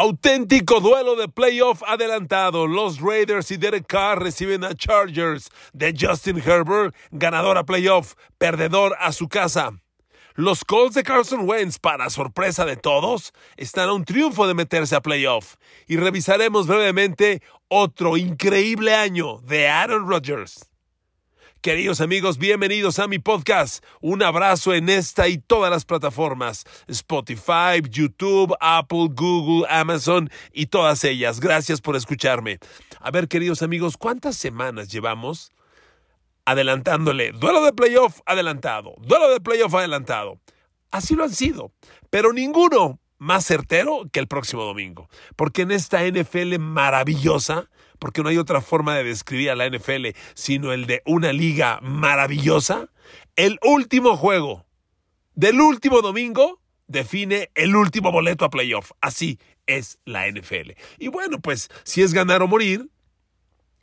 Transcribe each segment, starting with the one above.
Auténtico duelo de playoff adelantado. Los Raiders y Derek Carr reciben a Chargers de Justin Herbert, ganador a playoff, perdedor a su casa. Los Colts de Carson Wentz, para sorpresa de todos, están a un triunfo de meterse a playoff. Y revisaremos brevemente otro increíble año de Aaron Rodgers. Queridos amigos, bienvenidos a mi podcast. Un abrazo en esta y todas las plataformas. Spotify, YouTube, Apple, Google, Amazon y todas ellas. Gracias por escucharme. A ver, queridos amigos, ¿cuántas semanas llevamos adelantándole? Duelo de playoff adelantado. Duelo de playoff adelantado. Así lo han sido. Pero ninguno más certero que el próximo domingo. Porque en esta NFL maravillosa porque no hay otra forma de describir a la NFL sino el de una liga maravillosa, el último juego del último domingo define el último boleto a playoff. Así es la NFL. Y bueno, pues si es ganar o morir,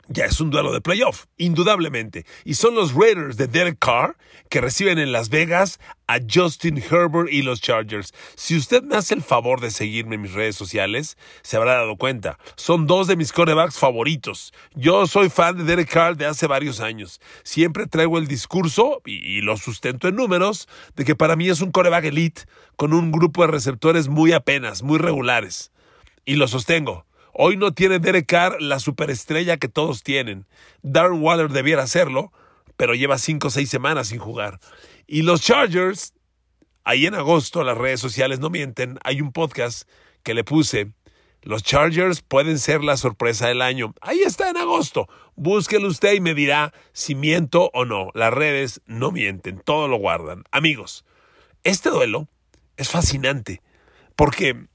ya es un duelo de playoff, indudablemente. Y son los Raiders de Derek Carr que reciben en Las Vegas a Justin Herbert y los Chargers. Si usted me hace el favor de seguirme en mis redes sociales, se habrá dado cuenta. Son dos de mis corebacks favoritos. Yo soy fan de Derek Carr de hace varios años. Siempre traigo el discurso, y, lo sustento en números, de que para mí es un coreback elite con un grupo de receptores muy apenas, muy regulares. Y lo sostengo. Hoy no tiene Derek Carr la superestrella que todos tienen. Darren Waller debiera hacerlo, pero lleva cinco o seis semanas sin jugar. Y los Chargers, ahí en agosto, las redes sociales no mienten, hay un podcast que le puse. Los Chargers pueden ser la sorpresa del año. Ahí está en agosto. Búsquelo usted y me dirá si miento o no. Las redes no mienten, todo lo guardan. Amigos, este duelo es fascinante porque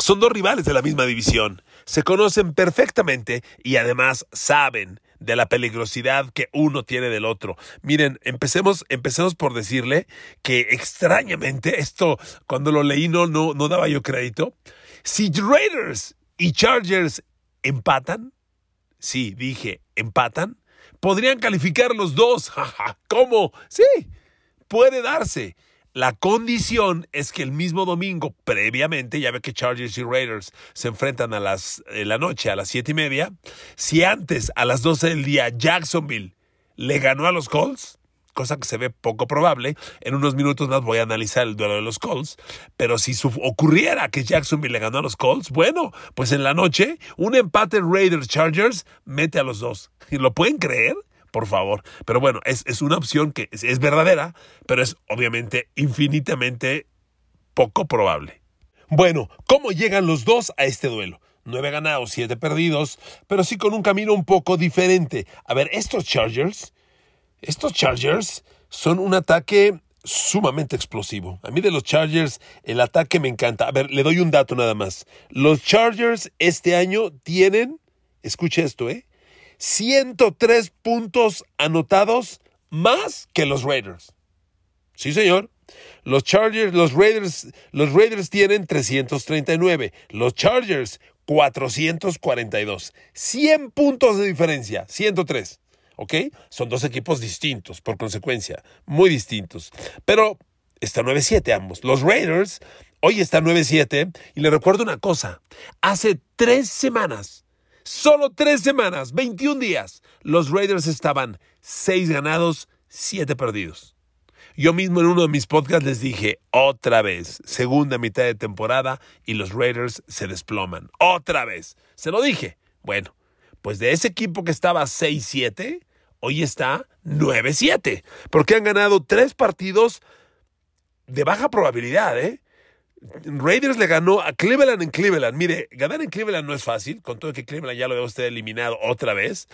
son dos rivales de la misma división se conocen perfectamente y además saben de la peligrosidad que uno tiene del otro. Miren, empecemos, empecemos por decirle que extrañamente, esto cuando lo leí no, no, no daba yo crédito. Si Raiders y Chargers empatan, sí, dije, empatan, podrían calificar los dos. ¿Cómo? Sí, puede darse. La condición es que el mismo domingo, previamente, ya ve que Chargers y Raiders se enfrentan a las en la noche a las siete y media. Si antes, a las 12 del día, Jacksonville le ganó a los Colts, cosa que se ve poco probable. En unos minutos más voy a analizar el duelo de los Colts. Pero si ocurriera que Jacksonville le ganó a los Colts, bueno, pues en la noche, un empate Raiders-Chargers mete a los dos. ¿Y lo pueden creer? Por favor. Pero bueno, es, una opción que es, verdadera, pero es obviamente infinitamente poco probable. Bueno, ¿cómo llegan los dos a este duelo? Nueve ganados, siete perdidos, pero sí con un camino un poco diferente. A ver, estos Chargers, estos Chargers son un ataque sumamente explosivo. A mí de los Chargers el ataque me encanta. A ver, le doy un dato nada más. Los Chargers este año tienen, escuche esto, ¿eh? 103 puntos anotados más que los Raiders. Sí, señor. Los Chargers, los Raiders, los Raiders tienen 339, los Chargers 442. 100 puntos de diferencia, 103. ¿Ok? Son dos equipos distintos, por consecuencia, muy distintos. Pero están 9-7 ambos. Los Raiders hoy están 9-7 y le recuerdo una cosa. Hace tres semanas Solo tres semanas, 21 días, los Raiders estaban seis ganados, siete perdidos. Yo mismo en uno de mis podcasts les dije, otra vez, segunda mitad de temporada y los Raiders se desploman. Otra vez. Se lo dije. Bueno, pues de ese equipo que estaba 6-7, hoy está 9-7. Porque han ganado tres partidos de baja probabilidad, ¿eh? Raiders le ganó a Cleveland en Cleveland. Mire, ganar en Cleveland no es fácil, con todo que Cleveland ya lo ve usted eliminado otra vez.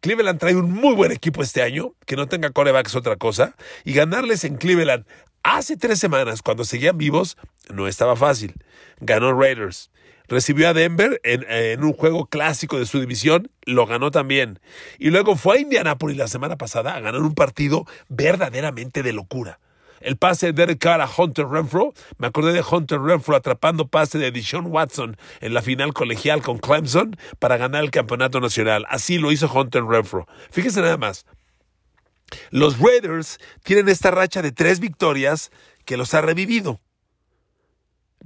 Cleveland trae un muy buen equipo este año, que no tenga coreback otra cosa. Y ganarles en Cleveland hace tres semanas, cuando seguían vivos, no estaba fácil. Ganó Raiders. Recibió a Denver en, en, un juego clásico de su división, lo ganó también. Y luego fue a Indianapolis la semana pasada a ganar un partido verdaderamente de locura el pase de Derek Carr a Hunter Renfro. Me acordé de Hunter Renfro atrapando pase de Deshaun Watson en la final colegial con Clemson para ganar el campeonato nacional. Así lo hizo Hunter Renfro. Fíjese nada más. Los Raiders tienen esta racha de tres victorias que los ha revivido.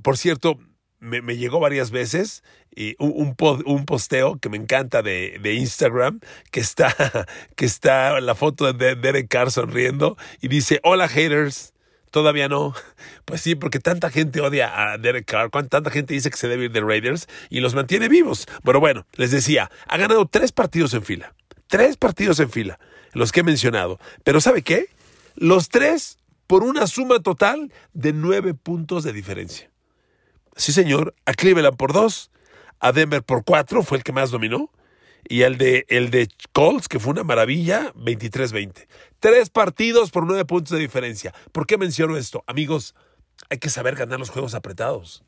Por cierto, me, llegó varias veces y un, un, posteo que me encanta de, de, Instagram, que está, que está la foto de Derek Carr sonriendo y dice, hola haters. Todavía no. Pues sí, porque tanta gente odia a Derek Carr, tanta gente dice que se debe ir de Raiders y los mantiene vivos. Pero bueno, les decía, ha ganado tres partidos en fila. Tres partidos en fila, los que he mencionado. Pero ¿sabe qué? Los tres por una suma total de nueve puntos de diferencia. Sí, señor, a Cleveland por dos, a Denver por cuatro, fue el que más dominó, y el de, el de Colts, que fue una maravilla, 23-20. Tres partidos por nueve puntos de diferencia. ¿Por qué menciono esto? Amigos, hay que saber ganar los juegos apretados.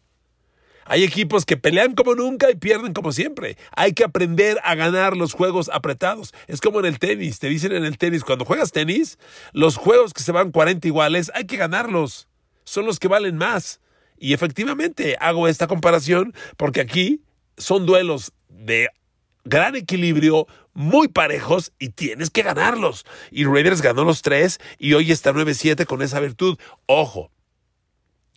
Hay equipos que pelean como nunca y pierden como siempre. Hay que aprender a ganar los juegos apretados. Es como en el tenis. Te dicen en el tenis, cuando juegas tenis, los juegos que se van 40 iguales, hay que ganarlos. Son los que valen más. Y efectivamente hago esta comparación porque aquí son duelos de gran equilibrio, muy parejos y tienes que ganarlos. Y Raiders ganó los tres y hoy está 9-7 con esa virtud. Ojo,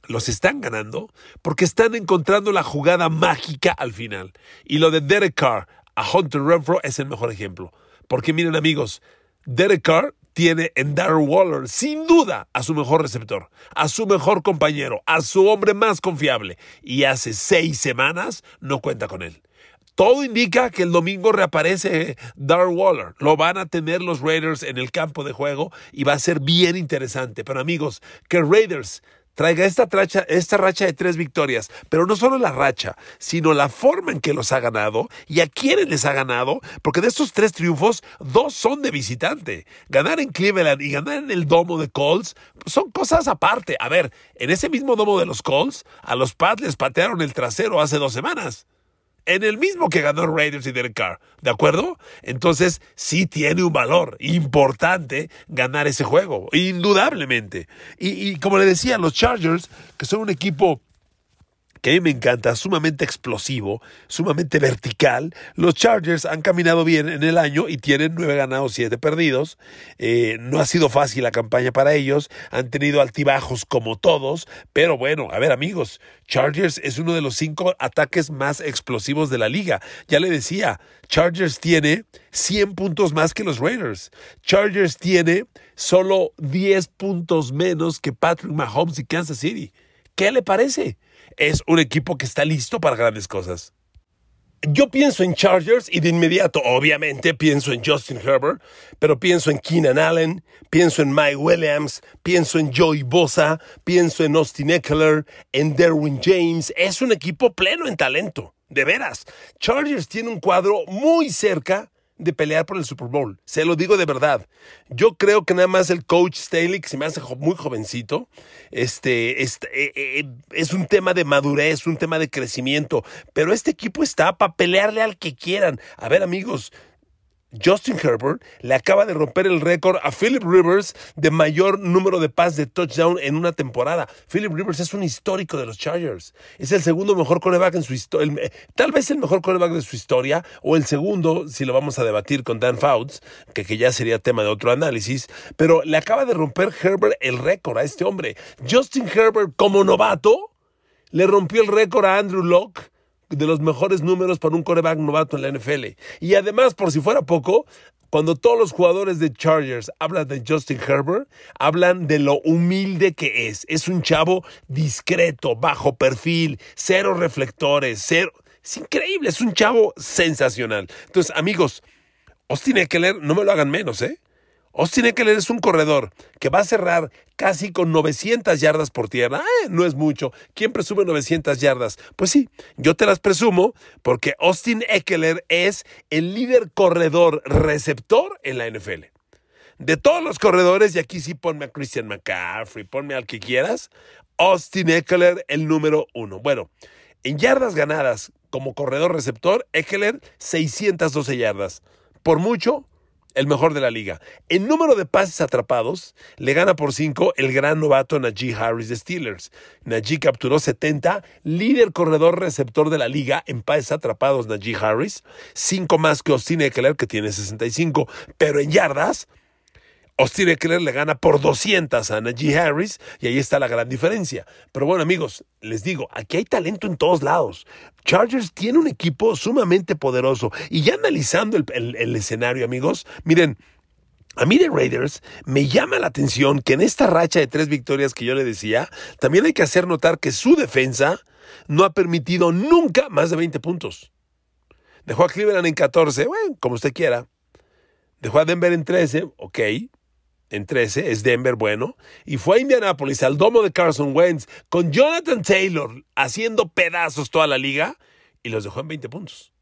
los están ganando porque están encontrando la jugada mágica al final. Y lo de Derek Carr a Hunter Renfro es el mejor ejemplo. Porque miren amigos, Derek Carr tiene en Darren Waller sin duda a su mejor receptor, a su mejor compañero, a su hombre más confiable. Y hace seis semanas no cuenta con él. Todo indica que el domingo reaparece Darren Waller. Lo van a tener los Raiders en el campo de juego y va a ser bien interesante. Pero amigos, que Raiders traiga esta, esta racha de tres victorias, pero no solo la racha, sino la forma en que los ha ganado y a quiénes les ha ganado, porque de estos tres triunfos, dos son de visitante. Ganar en Cleveland y ganar en el domo de Colts son cosas aparte. A ver, en ese mismo domo de los Colts, a los Pats les patearon el trasero hace dos semanas en el mismo que ganó Raiders y Derek Carr, ¿de acuerdo? Entonces sí tiene un valor importante ganar ese juego, indudablemente. Y, y como le decía, los Chargers, que son un equipo que a mí me encanta, sumamente explosivo, sumamente vertical. Los Chargers han caminado bien en el año y tienen nueve ganados, siete perdidos. Eh, no ha sido fácil la campaña para ellos, han tenido altibajos como todos, pero bueno, a ver amigos, Chargers es uno de los cinco ataques más explosivos de la liga. Ya le decía, Chargers tiene 100 puntos más que los Raiders. Chargers tiene solo 10 puntos menos que Patrick Mahomes y Kansas City. ¿Qué le parece? Es un equipo que está listo para grandes cosas. Yo pienso en Chargers y de inmediato, obviamente, pienso en Justin Herbert, pero pienso en Keenan Allen, pienso en Mike Williams, pienso en Joey Bosa, pienso en Austin Eckler, en Derwin James. Es un equipo pleno en talento, de veras. Chargers tiene un cuadro muy cerca de pelear por el Super Bowl. Se lo digo de verdad. Yo creo que nada más el coach Staley, que se me hace muy jovencito, este, este eh, eh, es un tema de madurez, un tema de crecimiento. Pero este equipo está para pelearle al que quieran. A ver, amigos, Justin Herbert le acaba de romper el récord a Philip Rivers de mayor número de pases de touchdown en una temporada. Philip Rivers es un histórico de los Chargers. Es el segundo mejor coreback en su historia. Tal vez el mejor coreback de su historia, o el segundo, si lo vamos a debatir con Dan Fouts, que, que ya sería tema de otro análisis. Pero le acaba de romper Herbert el récord a este hombre. Justin Herbert, como novato, le rompió el récord a Andrew Locke de los mejores números para un coreback novato en la NFL. Y además, por si fuera poco, cuando todos los jugadores de Chargers hablan de Justin Herbert, hablan de lo humilde que es. Es un chavo discreto, bajo perfil, cero reflectores, cero... Es increíble, es un chavo sensacional. Entonces, amigos, Austin Eckler, no me lo hagan menos, ¿eh? Austin Eckler es un corredor que va a cerrar casi con 900 yardas por tierra. Eh, no es mucho. ¿Quién presume 900 yardas? Pues sí, yo te las presumo porque Austin Eckler es el líder corredor receptor en la NFL. De todos los corredores, y aquí sí ponme a Christian McCaffrey, ponme al que quieras, Austin Eckler el número uno. Bueno, en yardas ganadas como corredor receptor, Eckler 612 yardas. Por mucho, el mejor de la liga. En número de pases atrapados, le gana por 5 el gran novato Najee Harris de Steelers. Najee capturó 70, líder corredor receptor de la liga en pases atrapados Najee Harris, 5 más que Austin Eckler que tiene 65, pero en yardas Austin Eckler le gana por 200 a Najee Harris y ahí está la gran diferencia. Pero bueno, amigos, les digo, aquí hay talento en todos lados. Chargers tiene un equipo sumamente poderoso y ya analizando el, escenario, amigos, miren, a mí de Raiders me llama la atención que en esta racha de tres victorias que yo le decía, también hay que hacer notar que su defensa no ha permitido nunca más de 20 puntos. Dejó a Cleveland en 14, bueno, como usted quiera. Dejó a Denver en 13, ok en 13, es Denver bueno, y fue a Indianapolis al domo de Carson Wentz con Jonathan Taylor haciendo pedazos toda la liga y los dejó en 20 puntos.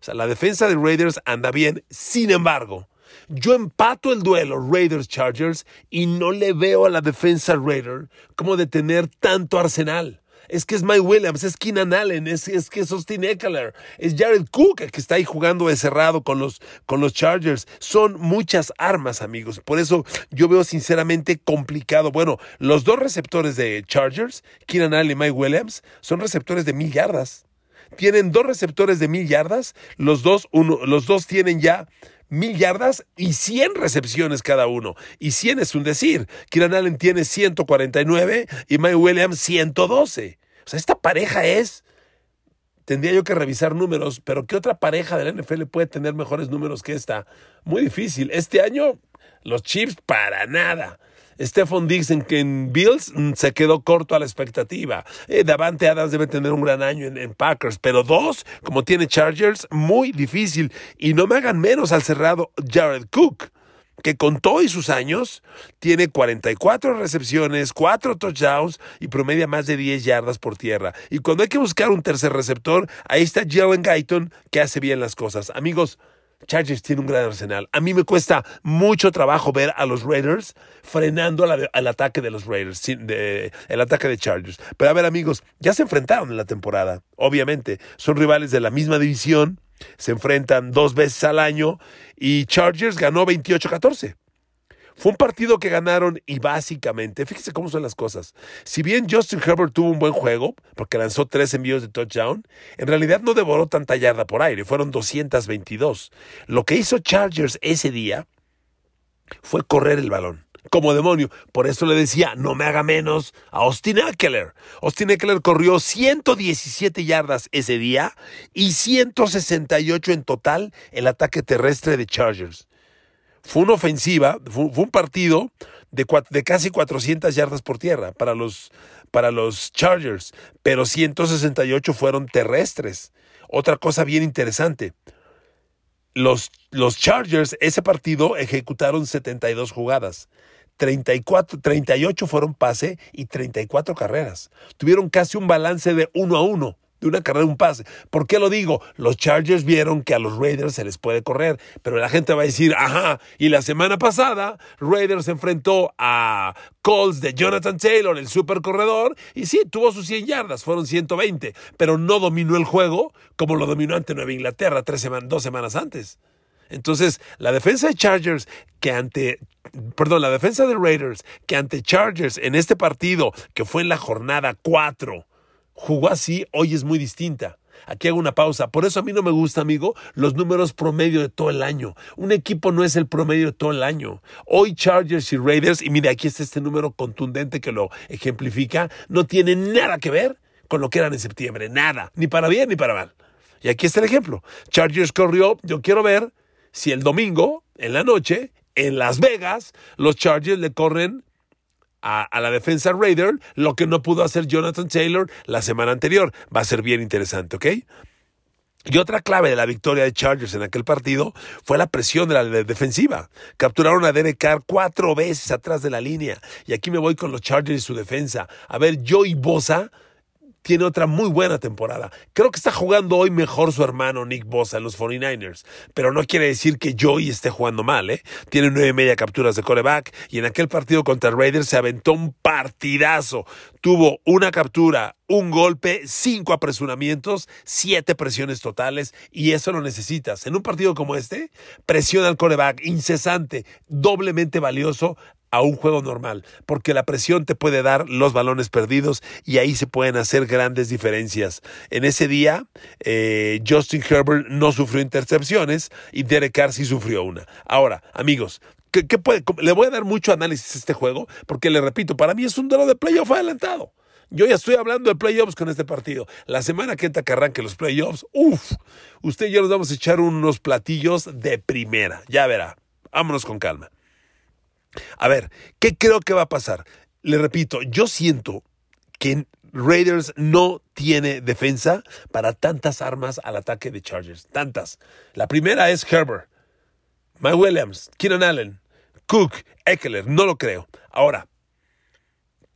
O sea, la defensa de Raiders anda bien, sin embargo, yo empato el duelo Raiders-Chargers y no le veo a la defensa Raider como de tener tanto arsenal es que es Mike Williams, es Keenan Allen, es, es que es Austin Eckler, es Jared Cook que está ahí jugando de cerrado con los, con los Chargers. Son muchas armas, amigos. Por eso yo veo sinceramente complicado. Bueno, los dos receptores de Chargers, Keenan Allen y Mike Williams, son receptores de mil yardas. Tienen dos receptores de mil yardas, los dos, uno, los dos tienen ya mil yardas y 100 recepciones cada uno. Y 100 es un decir. Kieran Allen tiene 149 y Mike Williams 112. O sea, esta pareja es... Tendría yo que revisar números, pero ¿qué otra pareja del NFL puede tener mejores números que esta? Muy difícil. Este año, los Chiefs para nada. Stephon Diggs en, Bills mm, se quedó corto a la expectativa. Eh, Davante Adams debe tener un gran año en, Packers, pero dos, como tiene Chargers, muy difícil. Y no me hagan menos al cerrado Jared Cook que con todos sus años tiene 44 recepciones, 4 touchdowns y promedia más de 10 yardas por tierra. Y cuando hay que buscar un tercer receptor, ahí está Jalen Guyton que hace bien las cosas. Amigos, Chargers tiene un gran arsenal. A mí me cuesta mucho trabajo ver a los Raiders frenando al ataque de los Raiders, el ataque de Chargers. Pero a ver amigos, ya se enfrentaron en la temporada. Obviamente, son rivales de la misma división, se enfrentan dos veces al año y Chargers ganó 28-14. Fue un partido que ganaron y básicamente, fíjese cómo son las cosas. Si bien Justin Herbert tuvo un buen juego, porque lanzó tres envíos de touchdown, en realidad no devoró tanta yarda por aire, fueron 222. Lo que hizo Chargers ese día fue correr el balón. Como demonio. Por eso le decía, no me haga menos a Austin Eckler. Austin Eckler corrió 117 yardas ese día y 168 en total el ataque terrestre de Chargers. Fue una ofensiva, fue, un partido de, de, casi 400 yardas por tierra para los, para los Chargers, pero 168 fueron terrestres. Otra cosa bien interesante, los, los Chargers ese partido ejecutaron 72 jugadas. 34, 38 fueron pase y 34 carreras. Tuvieron casi un balance de uno a uno de una carrera, un pase. ¿Por qué lo digo? Los Chargers vieron que a los Raiders se les puede correr, pero la gente va a decir, ajá, y la semana pasada Raiders se enfrentó a Colts de Jonathan Taylor, el super corredor, y sí, tuvo sus 100 yardas, fueron 120, pero no dominó el juego como lo dominó ante Nueva Inglaterra tres dos semanas antes. Entonces, la defensa de Chargers que ante perdón, la defensa de Raiders que ante Chargers en este partido que fue en la jornada 4 jugó así, hoy es muy distinta. Aquí hago una pausa. Por eso a mí no me gusta, amigo, los números promedio de todo el año. Un equipo no es el promedio de todo el año. Hoy Chargers y Raiders, y mire, aquí está este número contundente que lo ejemplifica, no tiene nada que ver con lo que eran en septiembre. Nada. Ni para bien ni para mal. Y aquí está el ejemplo. Chargers corrió. Yo quiero ver si el domingo, en la noche, en Las Vegas, los Chargers le corren a, la defensa Raider lo que no pudo hacer Jonathan Taylor la semana anterior. Va a ser bien interesante, ¿ok? Y otra clave de la victoria de Chargers en aquel partido fue la presión de la defensiva. Capturaron a Derek Carr cuatro veces atrás de la línea. Y aquí me voy con los Chargers y su defensa. A ver, Joey Bosa tiene otra muy buena temporada. Creo que está jugando hoy mejor su hermano Nick Bosa en los 49ers, pero no quiere decir que Joey esté jugando mal, ¿eh? Tiene nueve y media capturas de coreback y en aquel partido contra Raiders se aventó un partidazo. Tuvo una captura, un golpe, cinco apresuramientos, siete presiones totales y eso lo necesitas. En un partido como este, presión al coreback incesante, doblemente valioso a un juego normal, porque la presión te puede dar los balones perdidos y ahí se pueden hacer grandes diferencias. En ese día, eh, Justin Herbert no sufrió intercepciones y Derek Carr sí sufrió una. Ahora, amigos, ¿Qué, puede? Le voy a dar mucho análisis a este juego, porque le repito, para mí es un duelo de playoff adelantado. Yo ya estoy hablando de playoffs con este partido. La semana que entra que arranque los playoffs, uff, usted y yo nos vamos a echar unos platillos de primera. Ya verá. Vámonos con calma. A ver, ¿qué creo que va a pasar? Le repito, yo siento que Raiders no tiene defensa para tantas armas al ataque de Chargers. Tantas. La primera es Herbert, Mike Williams, Keenan Allen, Cook, Eckler. No lo creo. Ahora,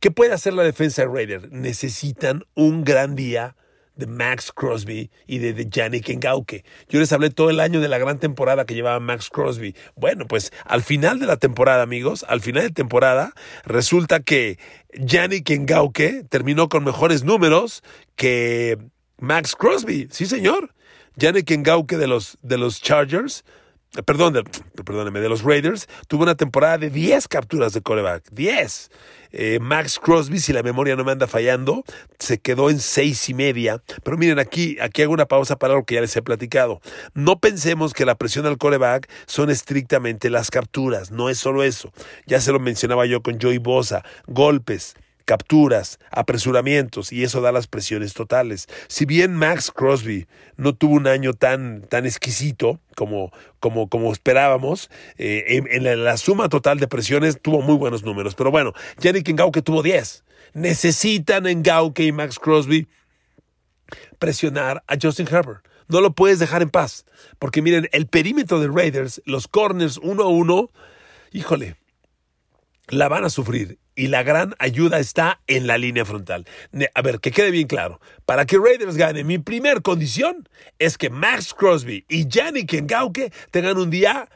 ¿Qué puede hacer la defensa de Raiders? Necesitan un gran día de Max Crosby y de, de Yannick Ngauke. Yo les hablé todo el año de la gran temporada que llevaba Max Crosby. Bueno, pues al final de la temporada, amigos, al final de temporada, resulta que Yannick Ngauke terminó con mejores números que Max Crosby. Sí, señor. Yannick Ngauke de los, de los Chargers perdón, perdóneme, de los Raiders, tuvo una temporada de 10 capturas de coreback. 10. Eh, Max Crosby, si la memoria no me anda fallando, se quedó en seis y media. Pero miren, aquí, aquí hago una pausa para lo que ya les he platicado. No pensemos que la presión al coreback son estrictamente las capturas. No es solo eso. Ya se lo mencionaba yo con Joey Bosa. Golpes, capturas, apresuramientos y eso da las presiones totales. Si bien Max Crosby no tuvo un año tan, tan exquisito como, como, como esperábamos, eh, en, la, suma total de presiones tuvo muy buenos números. Pero bueno, Yannick Ngauke tuvo 10. Necesitan Ngauke y Max Crosby presionar a Justin Herbert. No lo puedes dejar en paz. Porque miren, el perímetro de Raiders, los corners uno a uno, híjole, la van a sufrir y la gran ayuda está en la línea frontal. A ver, que quede bien claro. Para que Raiders gane, mi primer condición es que Max Crosby y Yannick Ngauke tengan un día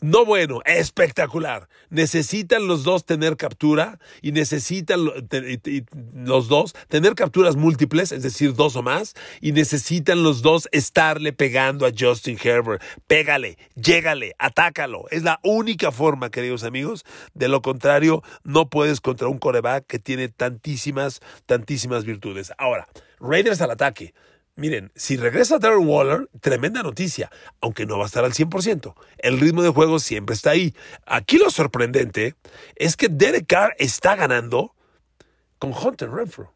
no bueno, espectacular. Necesitan los dos tener captura y necesitan los dos tener capturas múltiples, es decir, dos o más, y necesitan los dos estarle pegando a Justin Herbert. Pégale, llégale, atácalo. Es la única forma, queridos amigos. De lo contrario, no puedes contra un coreback que tiene tantísimas, tantísimas virtudes. Ahora, Raiders al ataque. Miren, si regresa Darren Waller, tremenda noticia, aunque no va a estar al 100%. El ritmo de juego siempre está ahí. Aquí lo sorprendente es que Derek Carr está ganando con Hunter Renfro.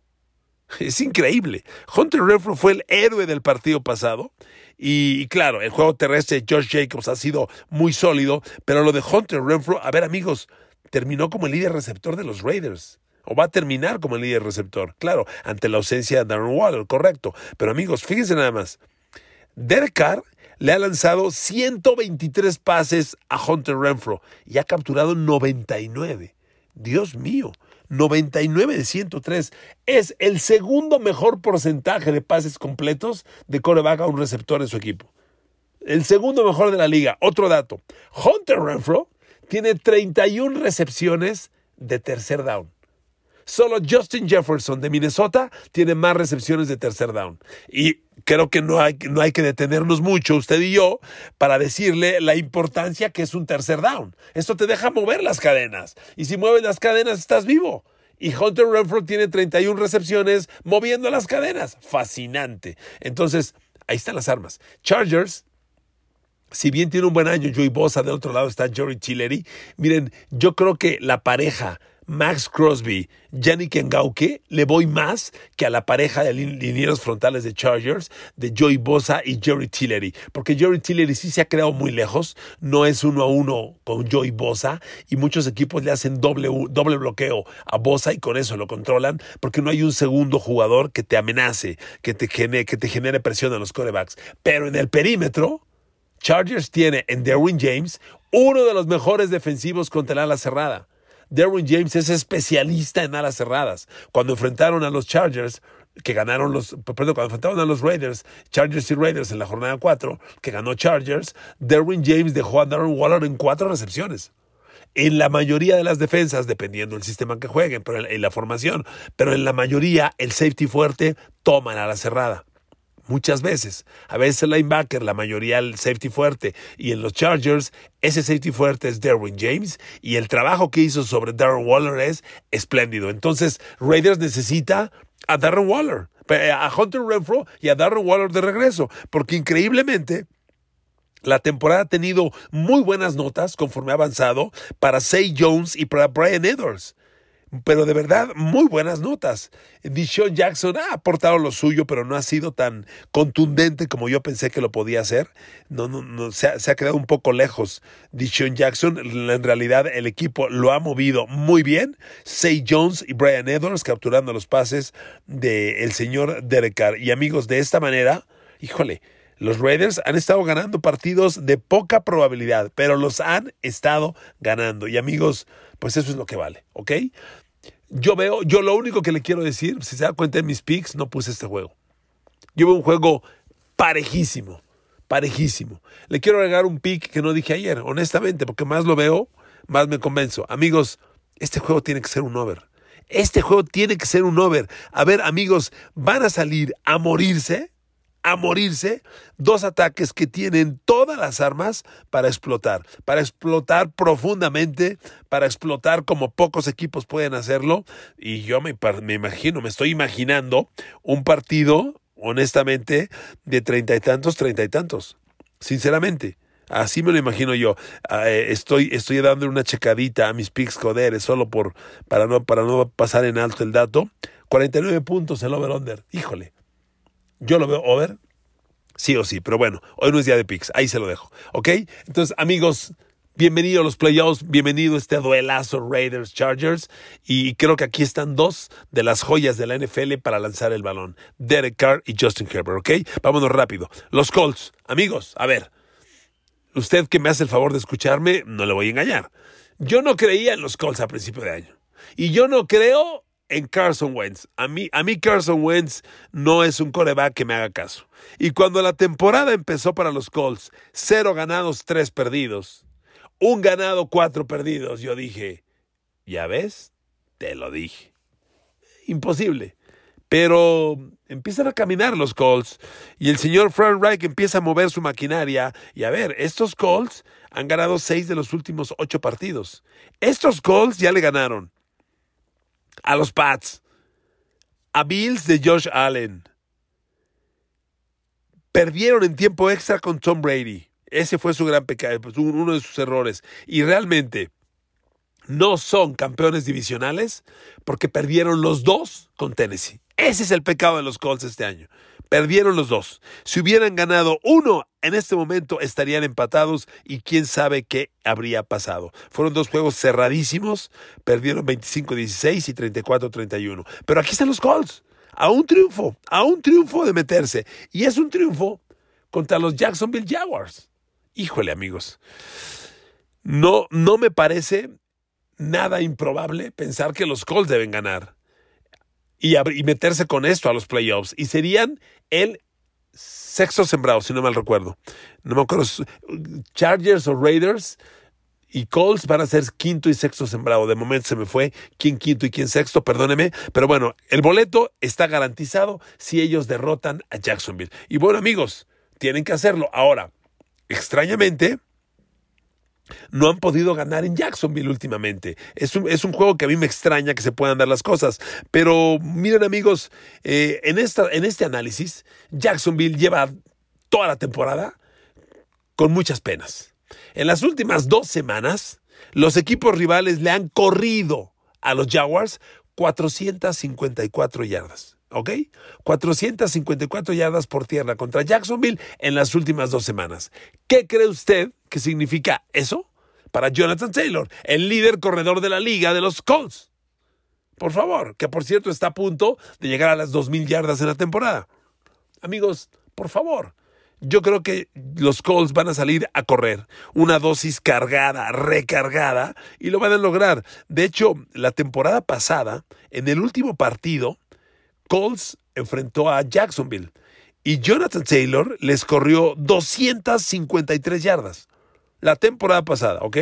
Es increíble. Hunter Renfro fue el héroe del partido pasado. Y, claro, el juego terrestre de Josh Jacobs ha sido muy sólido, pero lo de Hunter Renfro, a ver amigos, terminó como el líder receptor de los Raiders o va a terminar como el líder receptor. Claro, ante la ausencia de Darren Waller, correcto. Pero amigos, fíjense nada más. Derek Carr le ha lanzado 123 pases a Hunter Renfro y ha capturado 99. Dios mío, 99 de 103. Es el segundo mejor porcentaje de pases completos de coreback a un receptor en su equipo. El segundo mejor de la liga. Otro dato. Hunter Renfro tiene 31 recepciones de tercer down. Solo Justin Jefferson de Minnesota tiene más recepciones de tercer down. Y creo que no hay, no hay que detenernos mucho, usted y yo, para decirle la importancia que es un tercer down. Esto te deja mover las cadenas. Y si mueves las cadenas, estás vivo. Y Hunter Renfro tiene 31 recepciones moviendo las cadenas. Fascinante. Entonces, ahí están las armas. Chargers si bien tiene un buen año Joey Bosa, del otro lado está Jory Tillery. Miren, yo creo que la pareja Max Crosby, Yannick Ngauke, le voy más que a la pareja de linieros frontales de Chargers, de Joey Bosa y Jerry Tillery, porque Jerry Tillery sí se ha creado muy lejos, no es uno a uno con Joey Bosa, y muchos equipos le hacen doble, doble bloqueo a Bosa y con eso lo controlan, porque no hay un segundo jugador que te amenace, que te genere, que te genere presión a los corebacks. Pero en el perímetro, Chargers tiene en Derwin James uno de los mejores defensivos contra el ala cerrada. Derwin James es especialista en alas cerradas. Cuando enfrentaron a los Chargers, que ganaron los, perdón, cuando enfrentaron a los Raiders, Chargers y Raiders en la jornada 4, que ganó Chargers, Derwin James dejó a Darren Waller en cuatro recepciones. En la mayoría de las defensas, dependiendo del sistema que jueguen, pero en, la formación, pero en la mayoría el safety fuerte toma la ala cerrada muchas veces. A veces el linebacker, la mayoría el safety fuerte. Y en los Chargers, ese safety fuerte es Derwin James. Y el trabajo que hizo sobre Darren Waller es espléndido. Entonces, Raiders necesita a Darren Waller, a Hunter Renfro y a Darren Waller de regreso. Porque increíblemente, La temporada ha tenido muy buenas notas conforme ha avanzado para Say Jones y para Brian Edwards pero de verdad muy buenas notas. Dishon Jackson ha aportado lo suyo, pero no ha sido tan contundente como yo pensé que lo podía hacer. No, no, no se, ha, quedado un poco lejos. Dishon Jackson, en realidad el equipo lo ha movido muy bien. Say Jones y Brian Edwards capturando los pases del señor Derek Carr. Y amigos, de esta manera, híjole, los Raiders han estado ganando partidos de poca probabilidad, pero los han estado ganando. Y amigos, pues eso es lo que vale, ¿ok? Yo veo, yo lo único que le quiero decir, si se da cuenta en mis picks, no puse este juego. Yo veo un juego parejísimo, parejísimo. Le quiero agregar un pick que no dije ayer, honestamente, porque más lo veo, más me convenzo. Amigos, este juego tiene que ser un over. Este juego tiene que ser un over. A ver, amigos, van a salir a morirse a morirse dos ataques que tienen todas las armas para explotar, para explotar profundamente, para explotar como pocos equipos pueden hacerlo. Y yo me, me imagino, me estoy imaginando un partido, honestamente, de treinta y tantos, treinta y tantos. Sinceramente. Así me lo imagino yo. Ah, eh, estoy, estoy dando una checadita a mis picks coderes solo por, para, no, para no pasar en alto el dato. 49 puntos el over-under. Híjole. Yo lo veo over, sí o sí, pero bueno, hoy no es día de picks, ahí se lo dejo, ¿ok? Entonces, amigos, bienvenido a los playoffs, bienvenido a este duelazo Raiders Chargers y creo que aquí están dos de las joyas de la NFL para lanzar el balón, Derek Carr y Justin Herbert, ¿ok? Vámonos rápido. Los Colts, amigos, a ver, usted que me hace el favor de escucharme, no le voy a engañar. Yo no creía en los Colts a principio de año. Y yo no creo en Carson Wentz. A mí, a mí Carson Wentz no es un coreback que me haga caso. Y cuando la temporada empezó para los Colts, cero ganados, tres perdidos, un ganado, cuatro perdidos, yo dije, ya ves, te lo dije. Imposible. Pero empiezan a caminar los Colts y el señor Frank Reich empieza a mover su maquinaria. Y a ver, estos Colts han ganado seis de los últimos ocho partidos. Estos Colts ya le ganaron a los Pats, a Bills de Josh Allen. Perdieron en tiempo extra con Tom Brady. Ese fue su gran pecado, pues, uno de sus errores. Y realmente no son campeones divisionales porque perdieron los dos con Tennessee. Ese es el pecado de los Colts este año. Perdieron los dos. Si hubieran ganado uno, en este momento estarían empatados y quién sabe qué habría pasado. Fueron dos juegos cerradísimos, perdieron 25-16 y 34-31. Pero aquí están los Colts, a un triunfo, a un triunfo de meterse. Y es un triunfo contra los Jacksonville Jaguars. Híjole, amigos. No, no me parece nada improbable pensar que los Colts deben ganar y, meterse con esto a los playoffs. Y serían el sexto sembrado, si no mal recuerdo. No me acuerdo. Chargers o Raiders y Colts van a ser quinto y sexto sembrado. De momento se me fue quién quinto y quién sexto, perdóneme. Pero bueno, el boleto está garantizado si ellos derrotan a Jacksonville. Y bueno, amigos, tienen que hacerlo. Ahora, extrañamente, no han podido ganar en Jacksonville últimamente. Es un, es un, juego que a mí me extraña que se puedan dar las cosas. Pero miren amigos, eh, en, esta, en este análisis, Jacksonville lleva toda la temporada con muchas penas. En las últimas dos semanas, los equipos rivales le han corrido a los Jaguars 454 yardas. ¿Ok? 454 yardas por tierra contra Jacksonville en las últimas dos semanas. ¿Qué cree usted que significa eso para Jonathan Taylor, el líder corredor de la liga de los Colts? Por favor, que por cierto está a punto de llegar a las 2.000 yardas en la temporada. Amigos, por favor. Yo creo que los Colts van a salir a correr una dosis cargada, recargada, y lo van a lograr. De hecho, la temporada pasada, en el último partido, Colts enfrentó a Jacksonville y Jonathan Taylor les corrió 253 yardas la temporada pasada, ¿ok?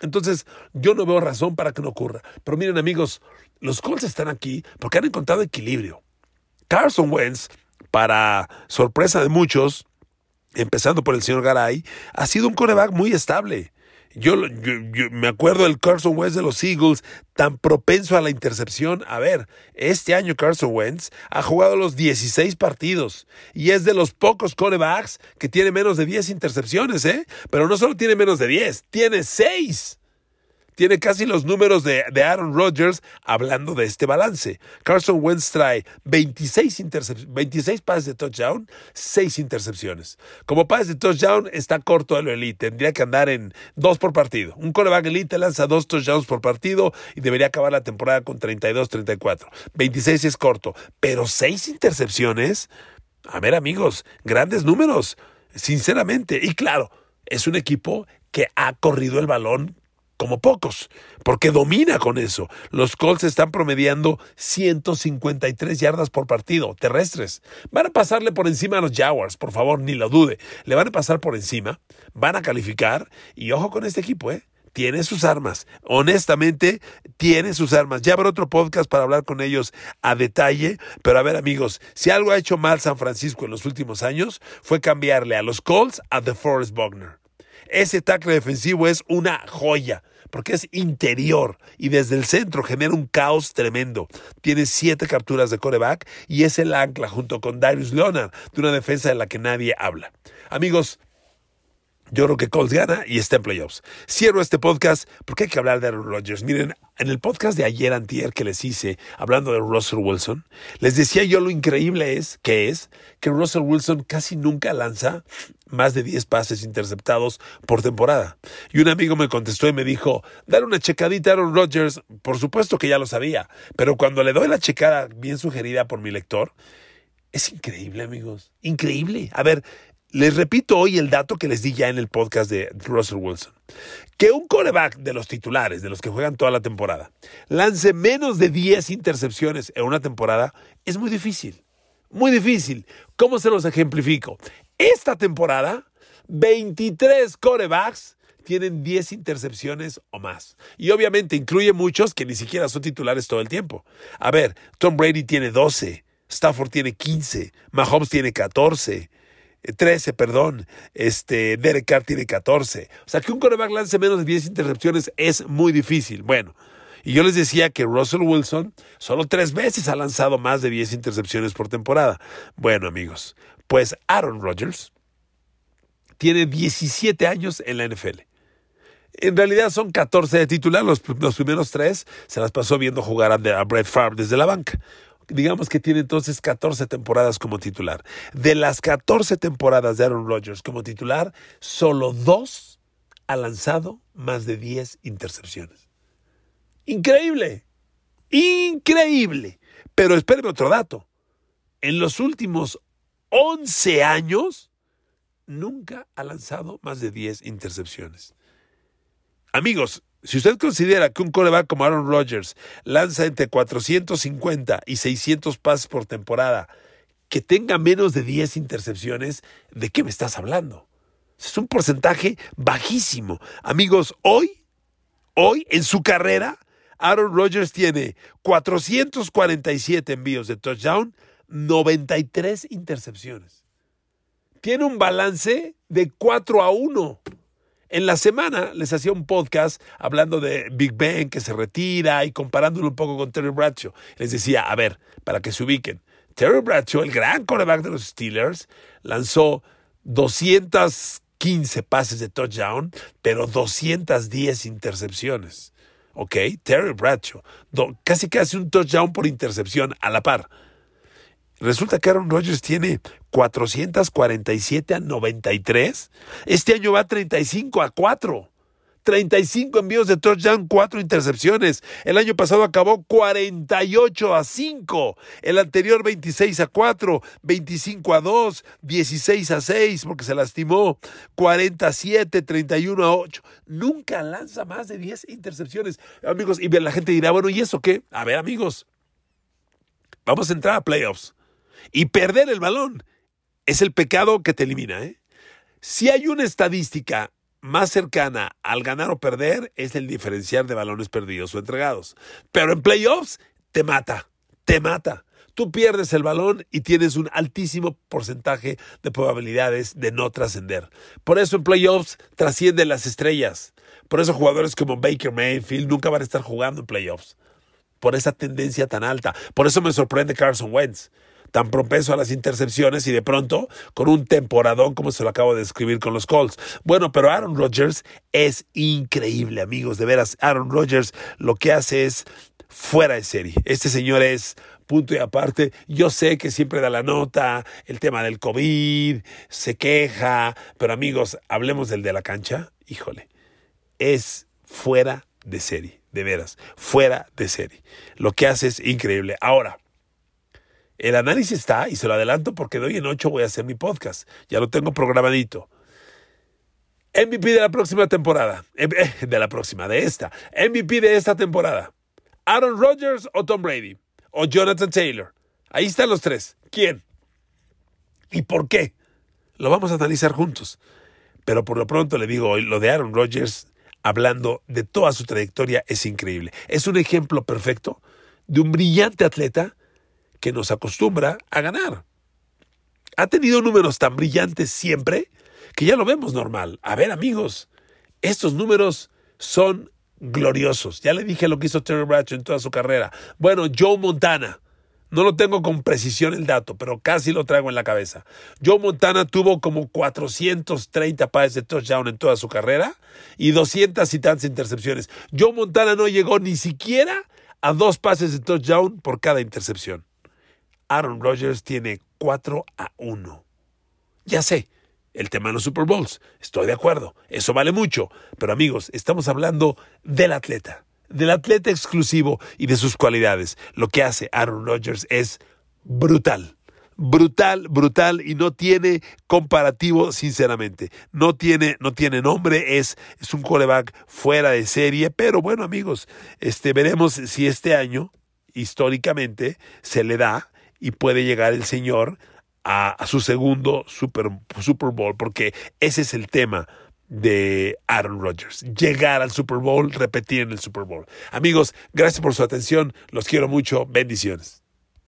Entonces, yo no veo razón para que no ocurra. Pero miren, amigos, los Colts están aquí porque han encontrado equilibrio. Carson Wentz, para sorpresa de muchos, empezando por el señor Garay, ha sido un coreback muy estable. Yo, me acuerdo del Carson Wentz de los Eagles, tan propenso a la intercepción. A ver, este año Carson Wentz ha jugado los 16 partidos y es de los pocos corebacks que tiene menos de 10 intercepciones, ¿eh? Pero no solo tiene menos de 10, tiene 6 tiene casi los números de, Aaron Rodgers hablando de este balance. Carson Wentz trae 26, 26 pases de touchdown, 6 intercepciones. Como pases de touchdown está corto de lo elite, tendría que andar en 2 por partido. Un coreback elite lanza 2 touchdowns por partido y debería acabar la temporada con 32, 34. 26 es corto, pero 6 intercepciones, a ver amigos, grandes números, sinceramente. Y claro, es un equipo que ha corrido el balón como pocos, porque domina con eso. Los Colts están promediando 153 yardas por partido, terrestres. Van a pasarle por encima a los Jaguars, por favor, ni lo dude. Le van a pasar por encima, van a calificar y ojo con este equipo, ¿eh? Tiene sus armas. Honestamente, tiene sus armas. Ya habrá otro podcast para hablar con ellos a detalle. Pero a ver, amigos, si algo ha hecho mal San Francisco en los últimos años, fue cambiarle a los Colts a The Forest Buckner. Ese tackle defensivo es una joya porque es interior y desde el centro genera un caos tremendo. Tiene siete capturas de coreback y es el ancla junto con Darius Leonard de una defensa de la que nadie habla. Amigos, yo creo que Colts gana y está en playoffs. Cierro este podcast porque hay que hablar de Aaron Rodgers. Miren, en el podcast de ayer antier que les hice hablando de Russell Wilson, les decía yo lo increíble es que es que Russell Wilson casi nunca lanza más de 10 pases interceptados por temporada. Y un amigo me contestó y me dijo, dar una checadita a Aaron Rodgers, por supuesto que ya lo sabía, pero cuando le doy la checada bien sugerida por mi lector, es increíble, amigos. Increíble. A ver, les repito hoy el dato que les di ya en el podcast de Russell Wilson. Que un coreback de los titulares, de los que juegan toda la temporada, lance menos de 10 intercepciones en una temporada es muy difícil. Muy difícil. ¿Cómo se los ejemplifico? Esta temporada, 23 corebacks tienen 10 intercepciones o más. Y obviamente incluye muchos que ni siquiera son titulares todo el tiempo. A ver, Tom Brady tiene 12, Stafford tiene 15, Mahomes tiene 14, 13, perdón. Este, Derek Carr tiene 14. O sea, que un coreback lance menos de 10 intercepciones es muy difícil. Bueno, y yo les decía que Russell Wilson solo tres veces ha lanzado más de 10 intercepciones por temporada. Bueno, amigos, pues Aaron Rodgers tiene 17 años en la NFL. En realidad son 14 de titular, los, primeros tres se las pasó viendo jugar a, a Brett Favre desde la banca digamos que tiene entonces 14 temporadas como titular. De las 14 temporadas de Aaron Rodgers como titular, solo dos ha lanzado más de 10 intercepciones. Increíble, increíble. Pero espéreme otro dato. En los últimos 11 años, nunca ha lanzado más de 10 intercepciones. Amigos, si usted considera que un coreback como Aaron Rodgers lanza entre 450 y 600 pases por temporada, que tenga menos de 10 intercepciones, ¿de qué me estás hablando? Es un porcentaje bajísimo. Amigos, hoy, hoy en su carrera, Aaron Rodgers tiene 447 envíos de touchdown, 93 intercepciones. Tiene un balance de 4 a 1. En la semana les hacía un podcast hablando de Big Ben que se retira y comparándolo un poco con Terry Bradshaw. Les decía, a ver, para que se ubiquen, Terry Bradshaw, el gran quarterback de los Steelers, lanzó 215 pases de touchdown, pero 210 intercepciones. ¿Ok? Terry Bradshaw, casi casi un touchdown por intercepción a la par. Resulta que Aaron Rodgers tiene 447 a 93. Este año va 35 a 4. 35 envíos de touchdown, 4 intercepciones. El año pasado acabó 48 a 5. El anterior 26 a 4, 25 a 2, 16 a 6 porque se lastimó, 47, 31 a 8. Nunca lanza más de 10 intercepciones. Amigos, y la gente dirá, bueno, ¿y eso qué? A ver, amigos, vamos a entrar a playoffs. Y perder el balón es el pecado que te elimina. ¿eh? Si hay una estadística más cercana al ganar o perder, es el diferenciar de balones perdidos o entregados. Pero en playoffs te mata, te mata. tú pierdes el balón y tienes un altísimo porcentaje de probabilidades de no trascender. Por eso en playoffs trascienden las estrellas. Por eso jugadores como Baker Mayfield nunca van a estar jugando en playoffs. Por esa tendencia tan alta. Por eso me sorprende Carson Wentz tan propenso a las intercepciones y de pronto con un temporadón como se lo acabo de describir con los Colts. Bueno, pero Aaron Rodgers es increíble, amigos, de veras. Aaron Rodgers lo que hace es fuera de serie. Este señor es punto y aparte. Yo sé que siempre da la nota, el tema del COVID, se queja, pero amigos, hablemos del de la cancha. Híjole, es fuera de serie, de veras, fuera de serie. Lo que hace es increíble. Ahora, el análisis está, y se lo adelanto porque de hoy en ocho voy a hacer mi podcast. Ya lo tengo programadito. MVP de la próxima temporada. De la próxima, de esta. MVP de esta temporada. Aaron Rodgers o Tom Brady. O Jonathan Taylor. Ahí están los tres. ¿Quién? ¿Y por qué? Lo vamos a analizar juntos. Pero por lo pronto le digo hoy, lo de Aaron Rodgers, hablando de toda su trayectoria, es increíble. Es un ejemplo perfecto de un brillante atleta que nos acostumbra a ganar. Ha tenido números tan brillantes siempre que ya lo vemos normal. A ver amigos, estos números son gloriosos. Ya le dije lo que hizo Terry Bradshaw en toda su carrera. Bueno, Joe Montana. No lo tengo con precisión el dato, pero casi lo traigo en la cabeza. Joe Montana tuvo como 430 pases de touchdown en toda su carrera y 200 y tantas intercepciones. Joe Montana no llegó ni siquiera a dos pases de touchdown por cada intercepción. Aaron Rodgers tiene 4 a 1. Ya sé, el tema de los Super Bowls, estoy de acuerdo, eso vale mucho, pero amigos, estamos hablando del atleta, del atleta exclusivo y de sus cualidades. Lo que hace Aaron Rodgers es brutal. Brutal, brutal y no tiene comparativo, sinceramente. No tiene, no tiene nombre, es, es un coreback fuera de serie, pero bueno, amigos, este, veremos si este año, históricamente, se le da y puede llegar el Señor a, su segundo Super, Super Bowl, porque ese es el tema de Aaron Rodgers. Llegar al Super Bowl, repetir en el Super Bowl. Amigos, gracias por su atención. Los quiero mucho. Bendiciones.